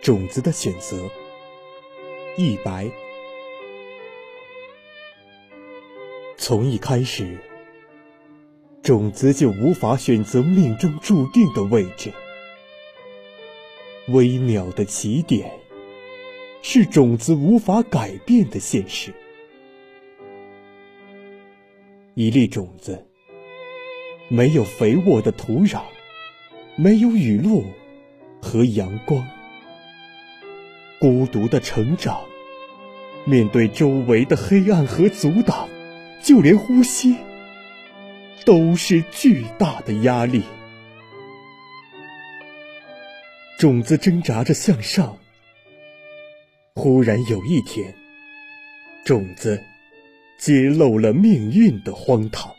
种子的选择，一白。从一开始，种子就无法选择命中注定的位置。微妙的起点，是种子无法改变的现实。一粒种子，没有肥沃的土壤，没有雨露和阳光。孤独的成长，面对周围的黑暗和阻挡，就连呼吸都是巨大的压力。种子挣扎着向上，忽然有一天，种子揭露了命运的荒唐。